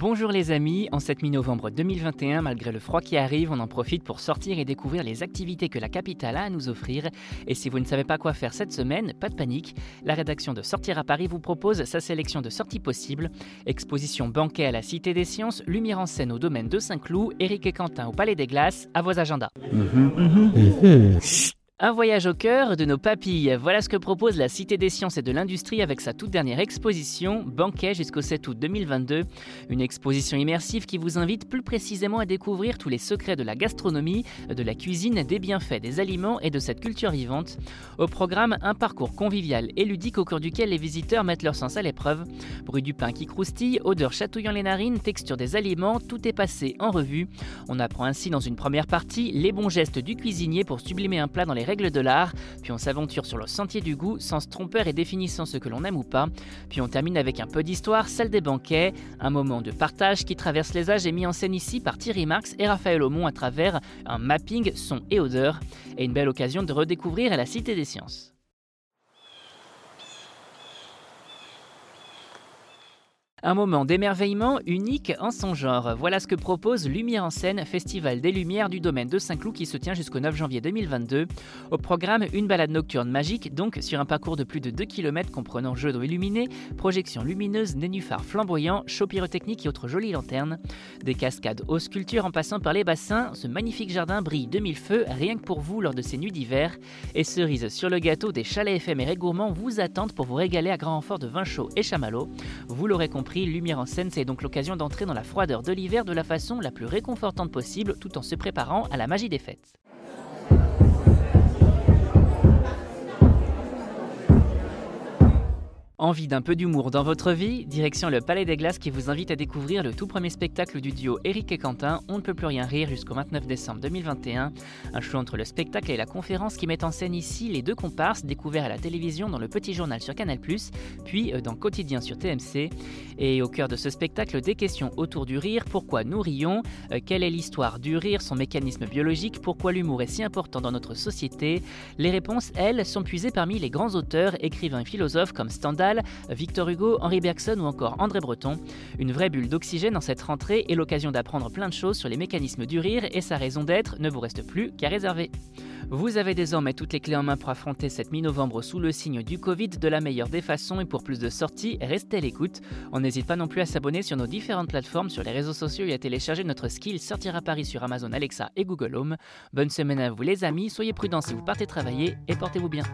Bonjour les amis, en cette mi-novembre 2021, malgré le froid qui arrive, on en profite pour sortir et découvrir les activités que la capitale a à nous offrir. Et si vous ne savez pas quoi faire cette semaine, pas de panique, la rédaction de Sortir à Paris vous propose sa sélection de sorties possibles. Exposition banquet à la Cité des Sciences, lumière en scène au domaine de Saint-Cloud, Eric et Quentin au Palais des Glaces, à vos agendas. Un voyage au cœur de nos papilles. Voilà ce que propose la Cité des Sciences et de l'Industrie avec sa toute dernière exposition, Banquet jusqu'au 7 août 2022. Une exposition immersive qui vous invite plus précisément à découvrir tous les secrets de la gastronomie, de la cuisine, des bienfaits des aliments et de cette culture vivante. Au programme, un parcours convivial et ludique au cours duquel les visiteurs mettent leur sens à l'épreuve. Bruit du pain qui croustille, odeur chatouillant les narines, texture des aliments, tout est passé en revue. On apprend ainsi dans une première partie les bons gestes du cuisinier pour sublimer un plat dans les de l'art, puis on s'aventure sur le sentier du goût, sans trompeur et définissant ce que l'on aime ou pas, puis on termine avec un peu d'histoire, celle des banquets, un moment de partage qui traverse les âges et mis en scène ici par Thierry Marx et Raphaël Aumont à travers un mapping son et odeur, et une belle occasion de redécouvrir la Cité des Sciences. Un moment d'émerveillement unique en son genre. Voilà ce que propose Lumière en scène, festival des Lumières du domaine de Saint-Cloud qui se tient jusqu'au 9 janvier 2022. Au programme, une balade nocturne magique, donc sur un parcours de plus de 2 km comprenant jeux d'eau illuminés, projections lumineuses, nénuphars flamboyants, show pyrotechniques et autres jolies lanternes. Des cascades aux sculptures en passant par les bassins, ce magnifique jardin brille de mille feux rien que pour vous lors de ces nuits d'hiver. Et cerise sur le gâteau, des chalets éphémères et gourmands vous attendent pour vous régaler à grand renfort de vin chaud et chamallow. Vous l'aurez compris Lumière en scène, c'est donc l'occasion d'entrer dans la froideur de l'hiver de la façon la plus réconfortante possible tout en se préparant à la magie des fêtes. Envie d'un peu d'humour dans votre vie Direction le Palais des Glaces qui vous invite à découvrir le tout premier spectacle du duo Eric et Quentin, On ne peut plus rien rire jusqu'au 29 décembre 2021. Un show entre le spectacle et la conférence qui met en scène ici les deux comparses découverts à la télévision dans le Petit Journal sur Canal+, puis euh, dans Quotidien sur TMC. Et au cœur de ce spectacle, des questions autour du rire, pourquoi nous rions, euh, quelle est l'histoire du rire, son mécanisme biologique, pourquoi l'humour est si important dans notre société? Les réponses, elles, sont puisées parmi les grands auteurs, écrivains et philosophes comme Victor Hugo, Henri Bergson ou encore André Breton. Une vraie bulle d'oxygène en cette rentrée et l'occasion d'apprendre plein de choses sur les mécanismes du rire et sa raison d'être ne vous reste plus qu'à réserver. Vous avez désormais toutes les clés en main pour affronter cette mi-novembre sous le signe du Covid de la meilleure des façons et pour plus de sorties, restez à l'écoute. On n'hésite pas non plus à s'abonner sur nos différentes plateformes, sur les réseaux sociaux et à télécharger notre skill Sortir à Paris sur Amazon Alexa et Google Home. Bonne semaine à vous les amis, soyez prudents si vous partez travailler et portez-vous bien.